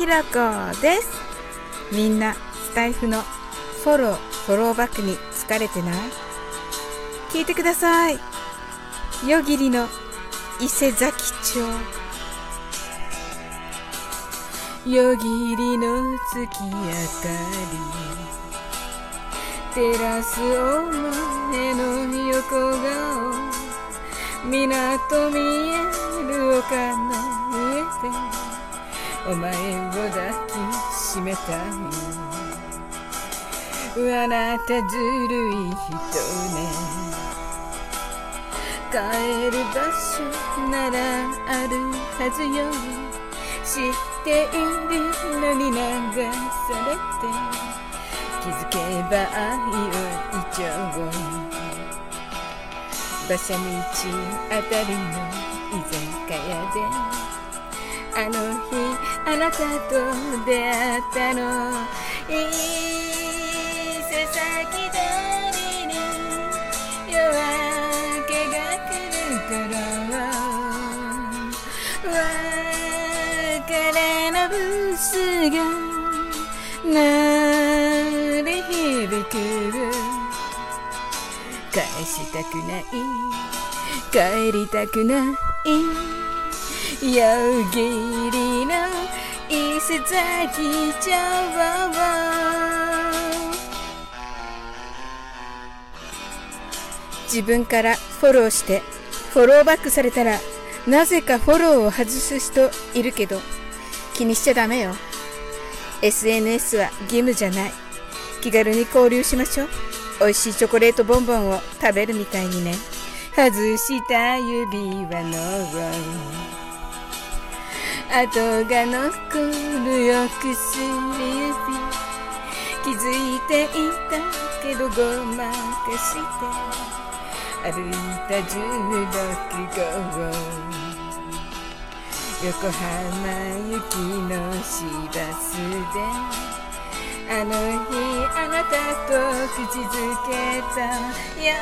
ひろこです。みんなスタイフのフォローフォローバックに疲れてない？聞いてください。夜霧の伊勢崎町。夜霧の月明かり。照らすお前の横顔。港見える丘の上で。お前を抱きしめた。いあなたずるい人ね。帰る場所ならあるはずよ。知っているのに流されて。気づけば愛を一丁馬車道あたりの居酒屋で。あの日あなたと出会ったの。伊勢崎通りに夜明けが来る頃別れのブスが鳴り響く。返したくない。帰りたくない。夜霧の伊勢崎町自分からフォローしてフォローバックされたらなぜかフォローを外す人いるけど気にしちゃダメよ。SNS は義務じゃない。気軽に交流しましょう。美味しいチョコレートボンボンを食べるみたいにね。外した指輪の跡が残るよ薬指気づいていたけどごまかして。歩いた16号。横浜行きの市バスで。あの日あなたと口づけた。山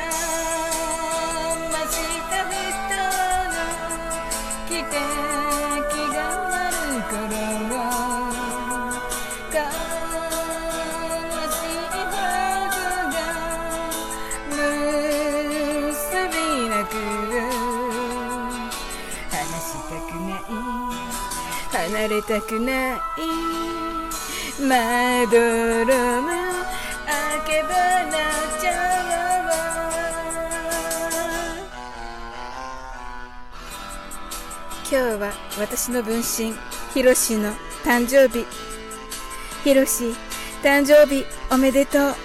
下人の。汽笛離れたくない。まどろむあけぼの町今日は私の分身ひろしの誕生日。ひろし誕生日おめでとう。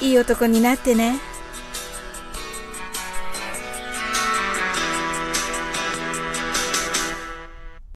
いい男になってね。